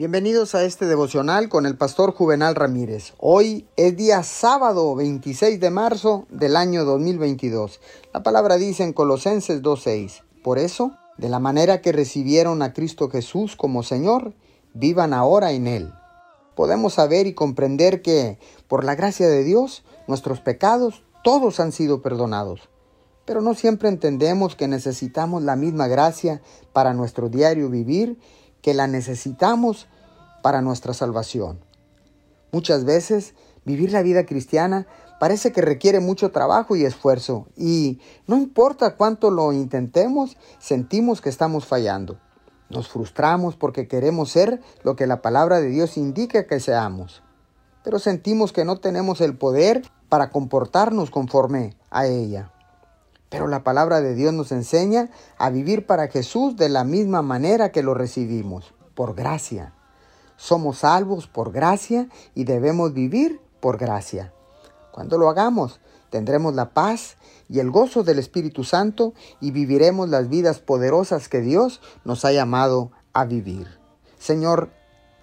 Bienvenidos a este devocional con el pastor Juvenal Ramírez. Hoy es día sábado 26 de marzo del año 2022. La palabra dice en Colosenses 2.6, por eso, de la manera que recibieron a Cristo Jesús como Señor, vivan ahora en Él. Podemos saber y comprender que, por la gracia de Dios, nuestros pecados todos han sido perdonados. Pero no siempre entendemos que necesitamos la misma gracia para nuestro diario vivir que la necesitamos para nuestra salvación. Muchas veces vivir la vida cristiana parece que requiere mucho trabajo y esfuerzo y no importa cuánto lo intentemos, sentimos que estamos fallando. Nos frustramos porque queremos ser lo que la palabra de Dios indica que seamos, pero sentimos que no tenemos el poder para comportarnos conforme a ella. Pero la palabra de Dios nos enseña a vivir para Jesús de la misma manera que lo recibimos, por gracia. Somos salvos por gracia y debemos vivir por gracia. Cuando lo hagamos, tendremos la paz y el gozo del Espíritu Santo y viviremos las vidas poderosas que Dios nos ha llamado a vivir. Señor,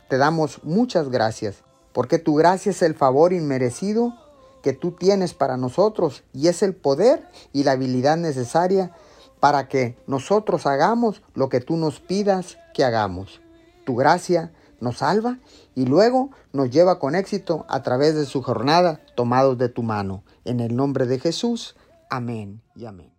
te damos muchas gracias, porque tu gracia es el favor inmerecido que tú tienes para nosotros y es el poder y la habilidad necesaria para que nosotros hagamos lo que tú nos pidas que hagamos. Tu gracia nos salva y luego nos lleva con éxito a través de su jornada tomados de tu mano. En el nombre de Jesús, amén y amén.